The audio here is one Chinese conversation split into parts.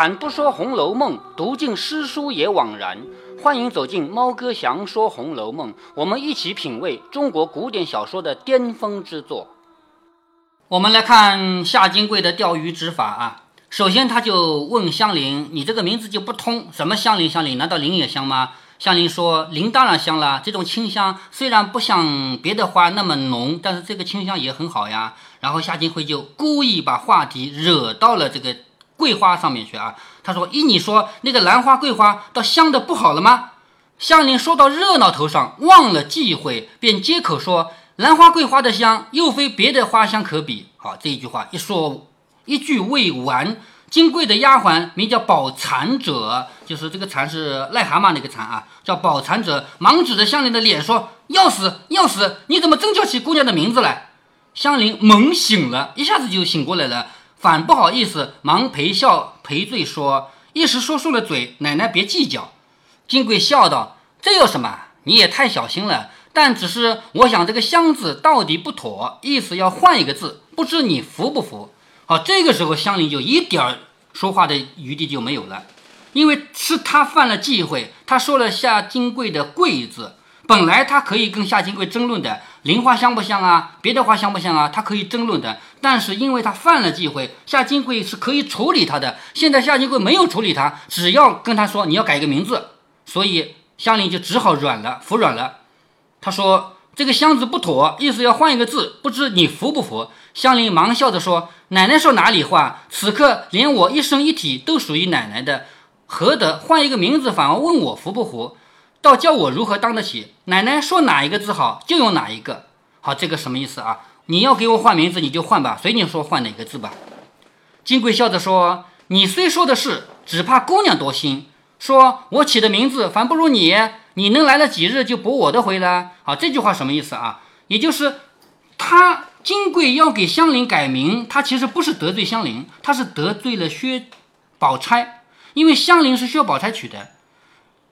开坛不说《红楼梦》，读尽诗书也枉然。欢迎走进猫哥祥说《红楼梦》，我们一起品味中国古典小说的巅峰之作。我们来看夏金贵的钓鱼执法啊。首先，他就问香菱：“你这个名字就不通，什么香菱？香菱？难道菱也香吗？”香菱说：“菱当然香了，这种清香虽然不像别的花那么浓，但是这个清香也很好呀。”然后夏金辉就故意把话题惹到了这个桂花上面去啊。他说：“依你说，那个兰花、桂花倒香的不好了吗？”香菱说到热闹头上，忘了忌讳，便接口说：“兰花、桂花的香，又非别的花香可比。”好，这一句话一说，一句未完。金贵的丫鬟名叫宝蚕者，就是这个蚕是癞蛤蟆那个蚕啊，叫宝蚕者，忙指着香菱的脸说：“要死要死！你怎么真叫起姑娘的名字来？”香菱猛醒了，一下子就醒过来了，反不好意思，忙赔笑赔罪说：“一时说错了嘴，奶奶别计较。”金贵笑道：“这有什么？你也太小心了。但只是我想这个箱字到底不妥，意思要换一个字，不知你服不服？”好，这个时候香菱就一点儿说话的余地就没有了，因为是他犯了忌讳，他说了下金贵的“贵”字，本来他可以跟夏金贵争论的，菱花香不香啊，别的花香不香啊，他可以争论的，但是因为他犯了忌讳，夏金贵是可以处理他的，现在夏金贵没有处理他，只要跟他说你要改个名字，所以香菱就只好软了，服软了。他说这个箱子不妥，意思要换一个字，不知你服不服？香菱忙笑着说：“奶奶说哪里话？此刻连我一身一体都属于奶奶的，何得换一个名字，反而问我服不服？倒教我如何当得起？奶奶说哪一个字好，就用哪一个。好，这个什么意思啊？你要给我换名字，你就换吧，随你说换哪个字吧。”金贵笑着说：“你虽说的是，只怕姑娘多心，说我起的名字反不如你，你能来了几日就驳我的回来？好，这句话什么意思啊？也就是他。”金贵要给香菱改名，他其实不是得罪香菱，他是得罪了薛宝钗，因为香菱是薛宝钗取的，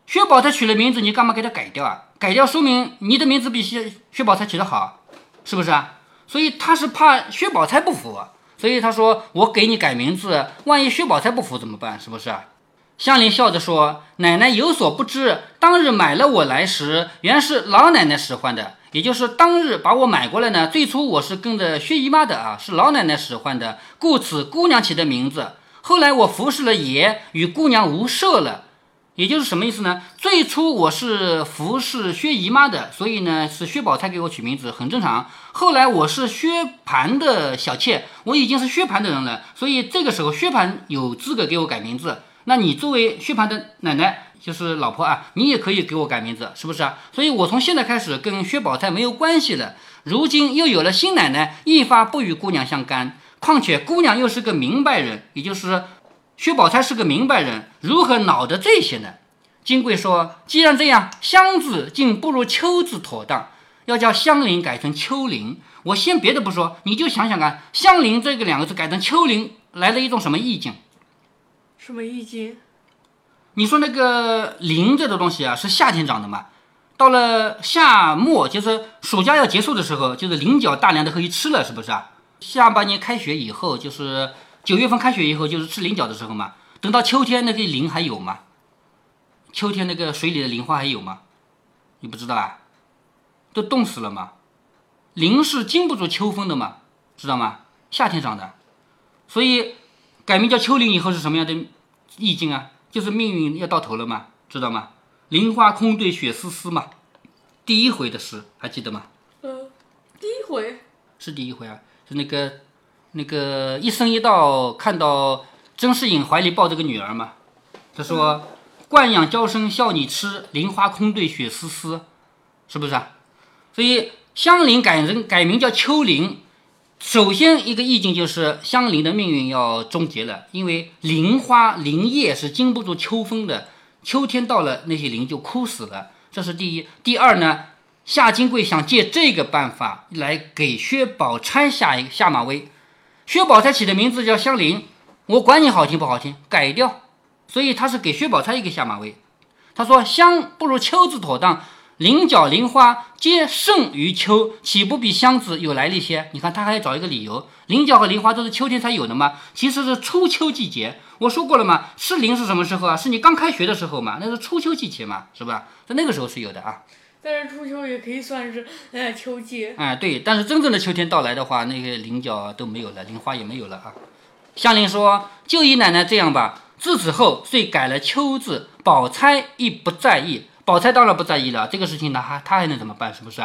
薛宝钗取了名字，你干嘛给他改掉啊？改掉说明你的名字比薛薛宝钗取得好，是不是啊？所以他是怕薛宝钗不服，所以他说我给你改名字，万一薛宝钗不服怎么办？是不是啊？香菱笑着说：“奶奶有所不知，当日买了我来时，原是老奶奶使唤的。”也就是当日把我买过来呢，最初我是跟着薛姨妈的啊，是老奶奶使唤的，故此姑娘起的名字。后来我服侍了爷，与姑娘无涉了，也就是什么意思呢？最初我是服侍薛姨妈的，所以呢是薛宝钗给我取名字，很正常。后来我是薛蟠的小妾，我已经是薛蟠的人了，所以这个时候薛蟠有资格给我改名字。那你作为薛蟠的奶奶。就是老婆啊，你也可以给我改名字，是不是啊？所以我从现在开始跟薛宝钗没有关系了。如今又有了新奶奶，一发不与姑娘相干。况且姑娘又是个明白人，也就是薛宝钗是个明白人，如何恼得这些呢？金贵说：“既然这样，香字竟不如秋字妥当，要叫香菱改成秋菱。我先别的不说，你就想想看，香菱这个两个字改成秋菱，来了一种什么意境？什么意境？”你说那个菱这个东西啊，是夏天长的嘛？到了夏末，就是暑假要结束的时候，就是菱角大量的可以吃了，是不是啊？下半年开学以后，就是九月份开学以后，就是吃菱角的时候嘛。等到秋天，那个菱还有吗？秋天那个水里的菱花还有吗？你不知道啊？都冻死了嘛。菱是经不住秋风的嘛，知道吗？夏天长的，所以改名叫秋菱以后是什么样的意境啊？就是命运要到头了嘛，知道吗？菱花空对雪丝丝嘛，第一回的诗还记得吗？呃，第一回是第一回啊，是那个那个一生一道看到甄士隐怀里抱着个女儿嘛，他说惯养娇生笑你痴，菱花空对雪丝丝，是不是啊？所以香菱改人改名叫秋菱。首先，一个意境就是香菱的命运要终结了，因为菱花菱叶是经不住秋风的，秋天到了，那些菱就枯死了。这是第一。第二呢，夏金贵想借这个办法来给薛宝钗下一下马威。薛宝钗起的名字叫香菱，我管你好听不好听，改掉。所以他是给薛宝钗一个下马威。他说香不如秋字妥当，菱角、菱花皆盛于秋，岂不比香子有来历些？你看，他还要找一个理由。菱角和菱花都是秋天才有的吗？其实是初秋季节。我说过了嘛，是菱是什么时候啊？是你刚开学的时候嘛？那是初秋季节嘛，是吧？在那个时候是有的啊。但是初秋也可以算是呃秋季。哎，对，但是真正的秋天到来的话，那个菱角都没有了，菱花也没有了啊。香菱说：“就依奶奶这样吧。”自此后，遂改了秋字。宝钗亦不在意。宝钗当然不在意了，这个事情呢，还他还能怎么办？是不是？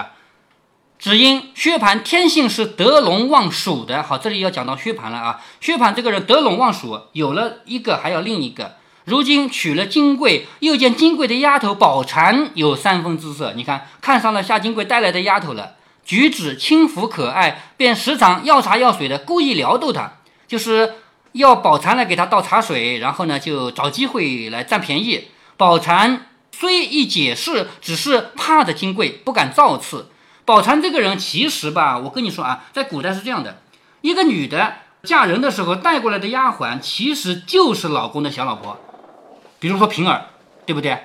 只因薛蟠天性是得陇望蜀的。好，这里要讲到薛蟠了啊。薛蟠这个人得陇望蜀，有了一个还要另一个。如今娶了金贵，又见金贵的丫头宝蟾有三分姿色，你看看上了夏金贵带来的丫头了，举止轻浮可爱，便时常要茶要水的，故意撩逗她，就是要宝蟾来给他倒茶水，然后呢就找机会来占便宜。宝蟾虽一解释，只是怕的金贵，不敢造次。宝蟾这个人其实吧，我跟你说啊，在古代是这样的，一个女的嫁人的时候带过来的丫鬟，其实就是老公的小老婆。比如说平儿，对不对？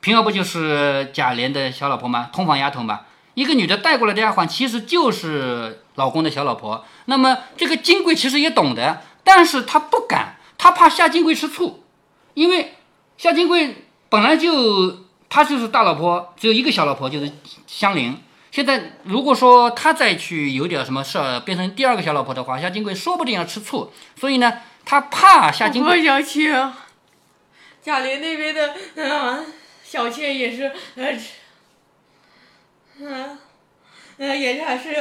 平儿不就是贾琏的小老婆吗？通房丫头吗？一个女的带过来的丫鬟，其实就是老公的小老婆。那么这个金贵其实也懂得，但是他不敢，他怕夏金贵吃醋，因为夏金贵本来就她就是大老婆，只有一个小老婆就是香菱。现在如果说她再去有点什么事儿，变成第二个小老婆的话，夏金贵说不定要吃醋。所以呢，他怕夏金贵。小妾，贾琏那边的嗯 小妾也是呃嗯嗯也还是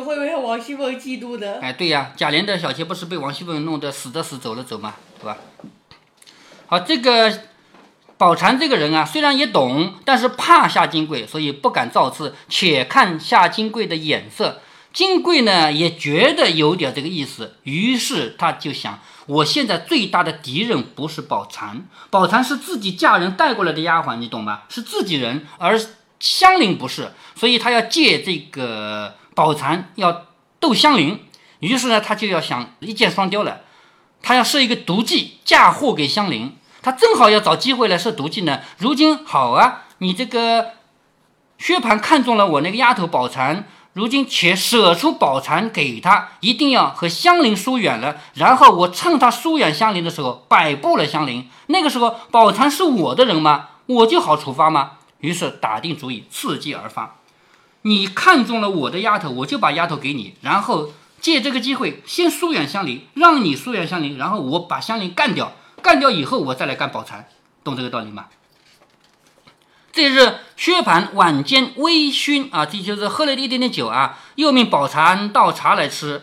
会被王熙凤嫉妒的。哎，对呀，贾琏的小妾不是被王熙凤弄得死的死，走了走嘛，对吧？好，这个宝蟾这个人啊，虽然也懂，但是怕夏金贵，所以不敢造次，且看夏金贵的眼色。金贵呢也觉得有点这个意思，于是他就想。我现在最大的敌人不是宝蟾，宝蟾是自己嫁人带过来的丫鬟，你懂吗？是自己人，而香菱不是，所以他要借这个宝蟾要斗香菱。于是呢，他就要想一箭双雕了，他要设一个毒计嫁祸给香菱。他正好要找机会来设毒计呢。如今好啊，你这个薛蟠看中了我那个丫头宝蟾。如今且舍出宝蟾给他，一定要和香菱疏远了。然后我趁他疏远香菱的时候，摆布了香菱。那个时候，宝蟾是我的人吗？我就好处罚吗？于是打定主意，伺机而发。你看中了我的丫头，我就把丫头给你，然后借这个机会先疏远香菱，让你疏远香菱，然后我把香菱干掉。干掉以后，我再来干宝蟾，懂这个道理吗？这日，薛蟠晚间微醺啊，这就是喝了一点点酒啊，又命宝蟾倒茶来吃。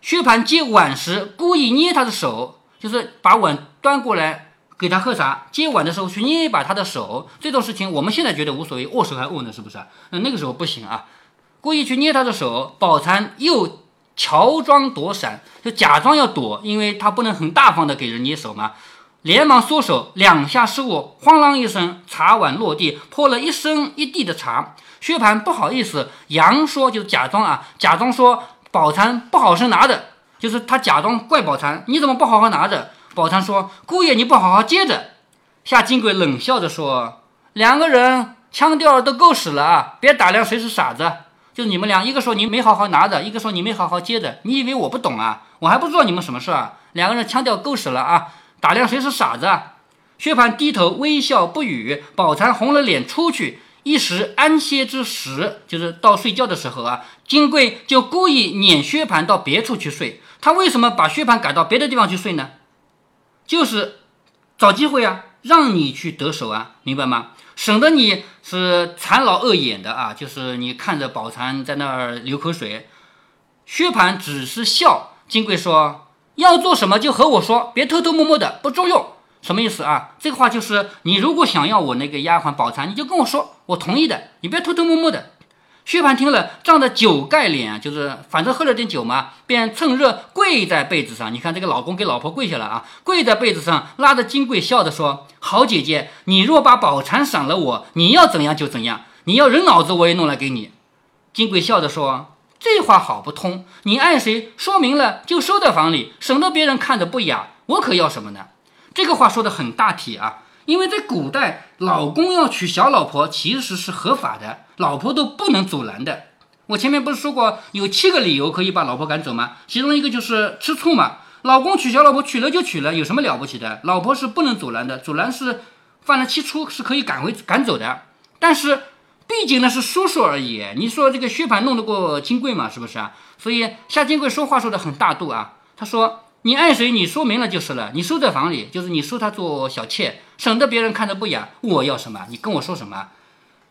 薛蟠接碗时，故意捏他的手，就是把碗端过来给他喝茶。接碗的时候去捏一把他的手，这种事情我们现在觉得无所谓，握手还握呢，是不是？那那个时候不行啊，故意去捏他的手。宝蟾又乔装躲闪，就假装要躲，因为他不能很大方的给人捏手嘛。连忙缩手，两下失误，哐啷一声，茶碗落地，泼了一身一地的茶。薛蟠不好意思，佯说就假装啊，假装说宝蟾不好生拿着，就是他假装怪宝蟾，你怎么不好好拿着？宝蟾说：“姑爷，你不好好接着。”夏金贵冷笑着说：“两个人腔调都够使了啊，别打量谁是傻子。就你们俩，一个说你没好好拿着，一个说你没好好接着，你以为我不懂啊？我还不知道你们什么事啊？两个人腔调够使了啊。”打量谁是傻子啊？薛蟠低头微笑不语。宝蟾红了脸出去，一时安歇之时，就是到睡觉的时候啊。金贵就故意撵薛蟠到别处去睡。他为什么把薛蟠赶到别的地方去睡呢？就是找机会啊，让你去得手啊，明白吗？省得你是残老恶眼的啊，就是你看着宝蟾在那儿流口水。薛蟠只是笑。金贵说。要做什么就和我说，别偷偷摸摸的，不中用。什么意思啊？这个话就是，你如果想要我那个丫鬟宝蟾，你就跟我说，我同意的。你别偷偷摸摸的。薛蟠听了，仗着酒盖脸，就是反正喝了点酒嘛，便趁热跪在被子上。你看这个老公给老婆跪下了啊，跪在被子上，拉着金贵笑着说：“好姐姐，你若把宝蟾赏了我，你要怎样就怎样，你要人脑子我也弄来给你。”金贵笑着说。这话好不通，你爱谁说明了就收在房里，省得别人看着不雅。我可要什么呢？这个话说的很大体啊，因为在古代，老公要娶小老婆其实是合法的，老婆都不能阻拦的。我前面不是说过有七个理由可以把老婆赶走吗？其中一个就是吃醋嘛。老公娶小老婆娶了就娶了，有什么了不起的？老婆是不能阻拦的，阻拦是犯了七出是可以赶回赶走的。但是毕竟那是叔叔而已。你说这个薛蟠弄得过金贵吗？是不是啊？所以夏金贵说话说的很大度啊。他说：“你爱谁，你说明了就是了。你收在房里，就是你收她做小妾，省得别人看着不雅。我要什么，你跟我说什么。”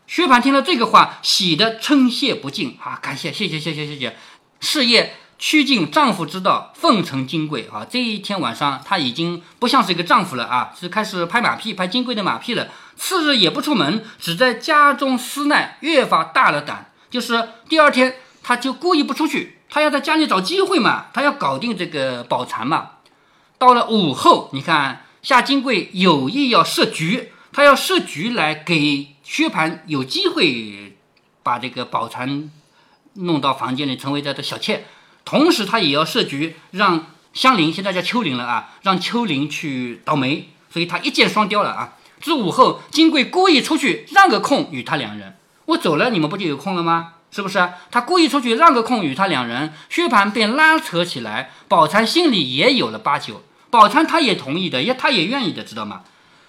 薛蟠听了这个话，喜得称谢不尽啊！感谢，谢谢，谢谢，谢谢。事业趋近丈夫之道，奉承金贵啊！这一天晚上，他已经不像是一个丈夫了啊，是开始拍马屁，拍金贵的马屁了。次日也不出门，只在家中思耐，越发大了胆。就是第二天，他就故意不出去，他要在家里找机会嘛，他要搞定这个宝蟾嘛。到了午后，你看夏金贵有意要设局，他要设局来给。薛蟠有机会把这个宝蟾弄到房间里，成为他的小妾。同时，他也要设局让香菱，现在叫秋玲了啊，让秋玲去倒霉。所以他一箭双雕了啊！至午后，金贵故意出去让个空与他两人。我走了，你们不就有空了吗？是不是？他故意出去让个空与他两人，薛蟠便拉扯起来。宝钗心里也有了八九，宝钗他也同意的，也他也愿意的，知道吗？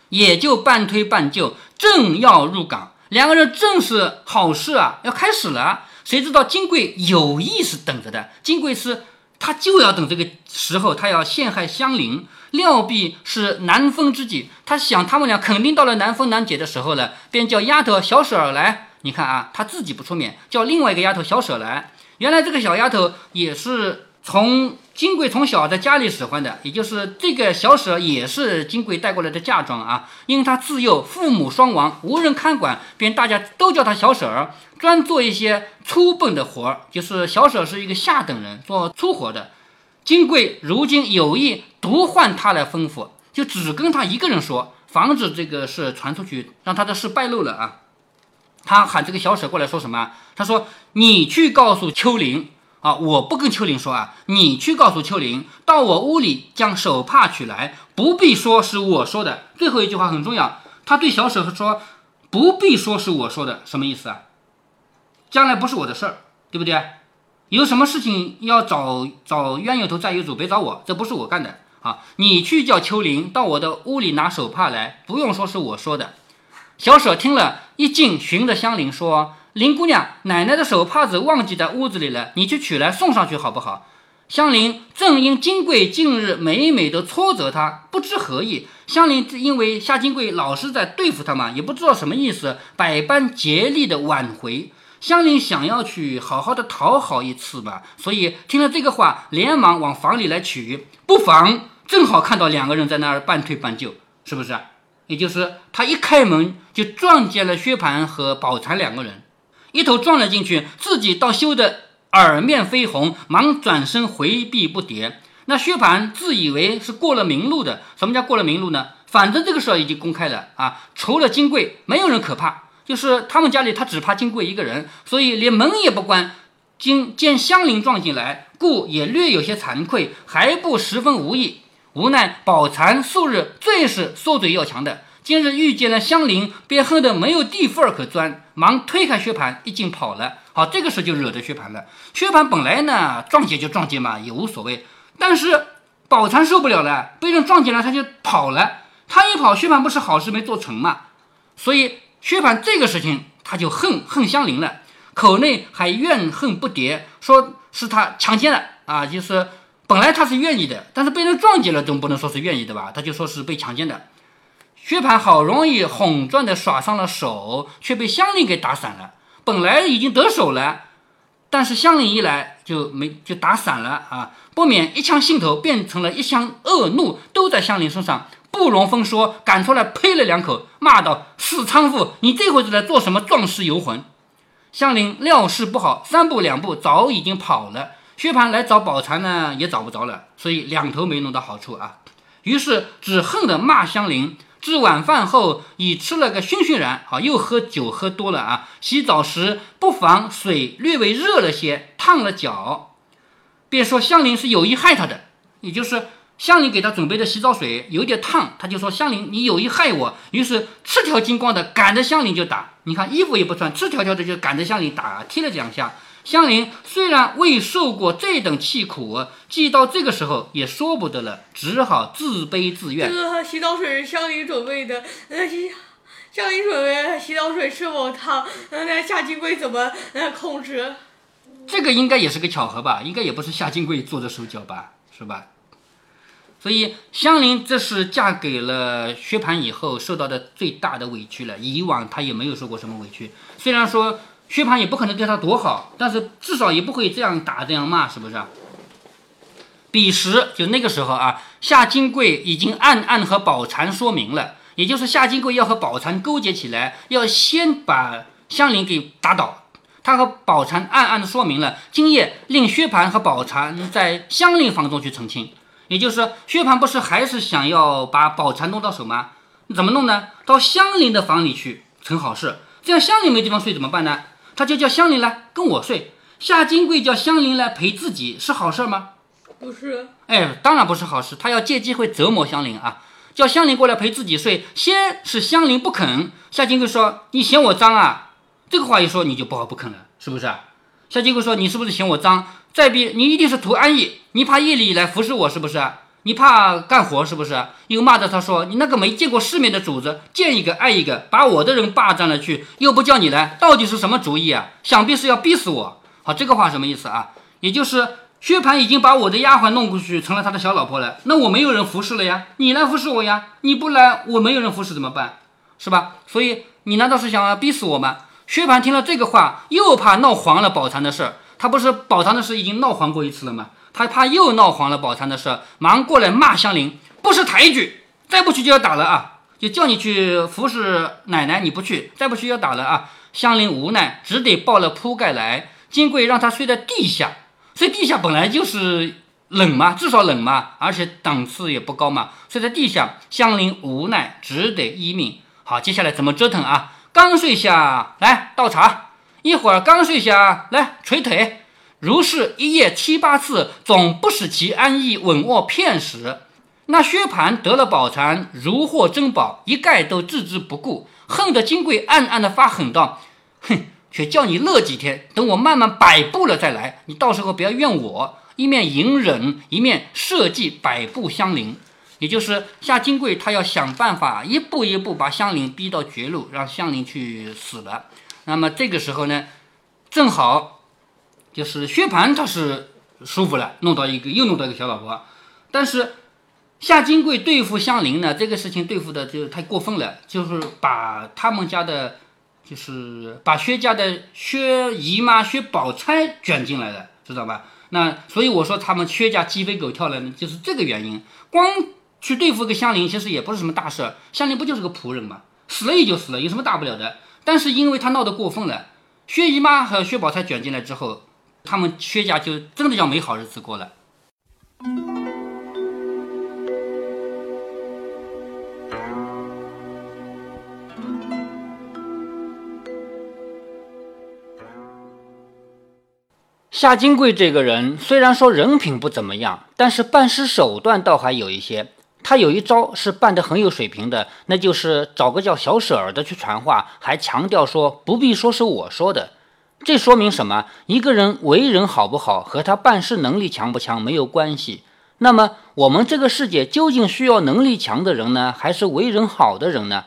也就半推半就，正要入港，两个人正是好事啊，要开始了。谁知道金贵有意是等着的，金贵是他就要等这个时候，他要陷害香菱，料必是难分之计。他想他们俩肯定到了难分难解的时候了，便叫丫头小婶儿来。你看啊，他自己不出面，叫另外一个丫头小婶来。原来这个小丫头也是从。金贵从小在家里使唤的，也就是这个小舍也是金贵带过来的嫁妆啊。因她自幼父母双亡，无人看管，便大家都叫她小婶儿，专做一些粗笨的活儿。就是小舍是一个下等人，做粗活的。金贵如今有意独换他来吩咐，就只跟他一个人说，防止这个事传出去，让他的事败露了啊。他喊这个小舍过来说什么？他说：“你去告诉秋玲。”啊！我不跟秋玲说啊，你去告诉秋玲，到我屋里将手帕取来，不必说是我说的。最后一句话很重要，他对小舍说，不必说是我说的，什么意思啊？将来不是我的事儿，对不对？有什么事情要找找冤有头债有主，别找我，这不是我干的啊！你去叫秋玲到我的屋里拿手帕来，不用说是我说的。小舍听了一进，寻着香菱说。林姑娘，奶奶的手帕子忘记在屋子里了，你去取来送上去好不好？香菱正因金贵近日每每的挫折她，不知何意。香菱因为夏金贵老是在对付她嘛，也不知道什么意思，百般竭力的挽回。香菱想要去好好的讨好一次吧，所以听了这个话，连忙往房里来取，不妨正好看到两个人在那儿半推半就，是不是？也就是他一开门就撞见了薛蟠和宝蟾两个人。一头撞了进去，自己倒羞得耳面绯红，忙转身回避不迭。那薛蟠自以为是过了明路的，什么叫过了明路呢？反正这个事儿已经公开了啊，除了金贵，没有人可怕。就是他们家里，他只怕金贵一个人，所以连门也不关。今见香菱撞进来，故也略有些惭愧，还不十分无意。无奈宝蟾素日最是缩嘴要强的。今日遇见了香菱，便恨得没有地缝可钻，忙推开薛蟠，一进跑了。好，这个事就惹得薛蟠了。薛蟠本来呢，撞见就撞见嘛，也无所谓。但是宝蟾受不了了，被人撞见了，他就跑了。他一跑，薛蟠不是好事没做成嘛？所以薛蟠这个事情，他就恨恨香菱了，口内还怨恨不迭，说是他强奸了啊，就是本来他是愿意的，但是被人撞见了，总不能说是愿意的吧？他就说是被强奸的。薛蟠好容易哄赚的耍上了手，却被香菱给打散了。本来已经得手了，但是香菱一来就没就打散了啊！不免一腔心头变成了一腔恶怒，都在香菱身上，不容分说，赶出来呸了两口，骂道：“死娼妇，你这会子来做什么壮士游魂？”香菱料事不好，三步两步早已经跑了。薛蟠来找宝蟾呢，也找不着了，所以两头没弄到好处啊。于是只恨的骂香菱。至晚饭后，已吃了个醺醺然，好又喝酒喝多了啊！洗澡时不妨水略微热了些，烫了脚，便说香菱是有意害他的，也就是香菱给他准备的洗澡水有点烫，他就说香菱你有意害我，于是赤条金光的赶着香菱就打。你看衣服也不穿，赤条条的就赶着香菱打，踢了两下。香菱虽然未受过这等气苦，既到这个时候也说不得了，只好自卑自怨。这个洗澡水是香菱准备的，呃，香菱准备洗澡水是否烫？那夏金贵怎么呃控制？这个应该也是个巧合吧？应该也不是夏金贵做的手脚吧？是吧？所以香菱这是嫁给了薛蟠以后受到的最大的委屈了。以往她也没有受过什么委屈，虽然说。薛蟠也不可能对她多好，但是至少也不会这样打这样骂，是不是？彼时就那个时候啊，夏金贵已经暗暗和宝蟾说明了，也就是夏金贵要和宝蟾勾结起来，要先把香菱给打倒。他和宝蟾暗暗的说明了，今夜令薛蟠和宝蟾在香菱房中去成亲，也就是薛蟠不是还是想要把宝蟾弄到手吗？怎么弄呢？到香菱的房里去成好事，这样香菱没地方睡怎么办呢？他就叫香菱来跟我睡，夏金贵叫香菱来陪自己，是好事吗？不是，哎，当然不是好事。他要借机会折磨香菱啊，叫香菱过来陪自己睡。先是香菱不肯，夏金贵说：“你嫌我脏啊？”这个话一说，你就不好不肯了，是不是？夏金贵说：“你是不是嫌我脏？再逼你一定是图安逸，你怕夜里来服侍我，是不是？”你怕干活是不是？又骂着他说：“你那个没见过世面的主子，见一个爱一个，把我的人霸占了去，又不叫你来，到底是什么主意啊？想必是要逼死我。”好，这个话什么意思啊？也就是薛蟠已经把我的丫鬟弄过去，成了他的小老婆了。那我没有人服侍了呀，你来服侍我呀？你不来，我没有人服侍怎么办？是吧？所以你难道是想要逼死我吗？薛蟠听了这个话，又怕闹黄了宝蟾的事儿。他不是宝蟾的事已经闹黄过一次了吗？他怕又闹黄了宝蟾的事，忙过来骂香菱，不识抬举，再不去就要打了啊！就叫你去服侍奶奶，你不去，再不去要打了啊！香菱无奈，只得抱了铺盖来。金贵让他睡在地下，睡地下本来就是冷嘛，至少冷嘛，而且档次也不高嘛，睡在地下，香菱无奈，只得依命。好，接下来怎么折腾啊？刚睡下来倒茶，一会儿刚睡下来捶腿。如是一夜七八次，总不使其安逸稳卧片时。那薛蟠得了宝蟾，如获珍宝，一概都置之不顾，恨得金贵暗暗的发狠道：“哼，却叫你乐几天，等我慢慢摆布了再来。你到时候不要怨我。”一面隐忍，一面设计摆布香菱，也就是夏金贵，他要想办法一步一步把香菱逼到绝路，让香菱去死了。那么这个时候呢，正好。就是薛蟠他是舒服了，弄到一个又弄到一个小老婆，但是夏金贵对付香菱呢，这个事情对付的就太过分了，就是把他们家的，就是把薛家的薛姨妈薛宝钗卷进来了，知道吧？那所以我说他们薛家鸡飞狗跳了，就是这个原因。光去对付个香菱，其实也不是什么大事，香菱不就是个仆人嘛，死了也就死了，有什么大不了的？但是因为他闹得过分了，薛姨妈和薛宝钗卷进来之后。他们薛家就真的叫没好日子过了。夏金贵这个人虽然说人品不怎么样，但是办事手段倒还有一些。他有一招是办得很有水平的，那就是找个叫小舍儿的去传话，还强调说不必说是我说的。这说明什么？一个人为人好不好，和他办事能力强不强没有关系。那么，我们这个世界究竟需要能力强的人呢，还是为人好的人呢？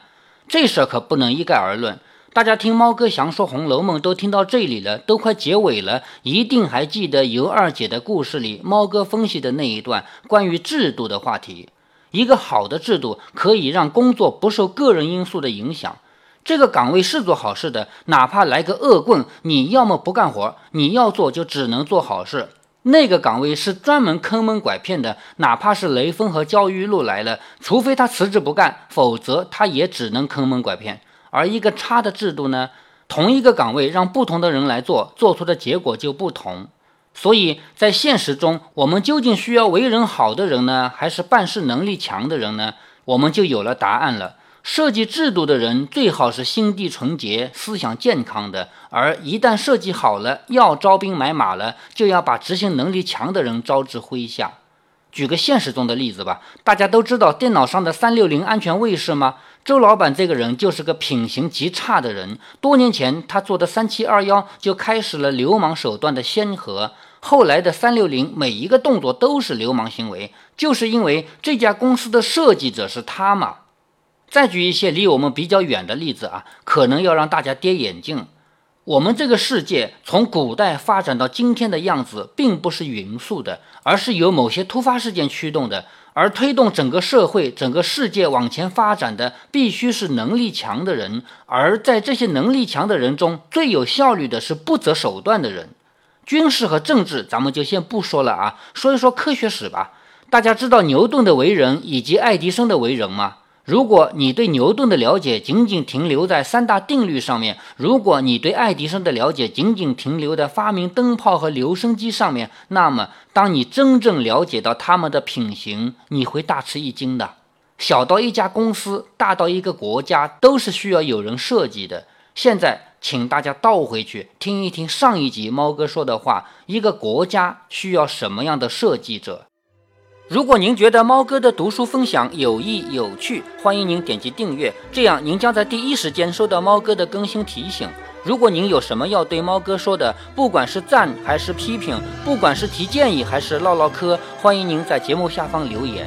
这事儿可不能一概而论。大家听猫哥祥说《红楼梦》都听到这里了，都快结尾了，一定还记得尤二姐的故事里，猫哥分析的那一段关于制度的话题。一个好的制度可以让工作不受个人因素的影响。这个岗位是做好事的，哪怕来个恶棍，你要么不干活，你要做就只能做好事。那个岗位是专门坑蒙拐骗的，哪怕是雷锋和焦裕禄来了，除非他辞职不干，否则他也只能坑蒙拐骗。而一个差的制度呢，同一个岗位让不同的人来做，做出的结果就不同。所以在现实中，我们究竟需要为人好的人呢，还是办事能力强的人呢？我们就有了答案了。设计制度的人最好是心地纯洁、思想健康的，而一旦设计好了，要招兵买马了，就要把执行能力强的人招至麾下。举个现实中的例子吧，大家都知道电脑上的三六零安全卫士吗？周老板这个人就是个品行极差的人。多年前他做的三七二幺就开始了流氓手段的先河，后来的三六零每一个动作都是流氓行为，就是因为这家公司的设计者是他嘛。再举一些离我们比较远的例子啊，可能要让大家跌眼镜。我们这个世界从古代发展到今天的样子，并不是匀速的，而是由某些突发事件驱动的。而推动整个社会、整个世界往前发展的，必须是能力强的人。而在这些能力强的人中，最有效率的是不择手段的人。军事和政治，咱们就先不说了啊，说一说科学史吧。大家知道牛顿的为人以及爱迪生的为人吗？如果你对牛顿的了解仅仅停留在三大定律上面，如果你对爱迪生的了解仅仅停留在发明灯泡和留声机上面，那么当你真正了解到他们的品行，你会大吃一惊的。小到一家公司，大到一个国家，都是需要有人设计的。现在，请大家倒回去听一听上一集猫哥说的话：一个国家需要什么样的设计者？如果您觉得猫哥的读书分享有益有趣，欢迎您点击订阅，这样您将在第一时间收到猫哥的更新提醒。如果您有什么要对猫哥说的，不管是赞还是批评，不管是提建议还是唠唠嗑，欢迎您在节目下方留言。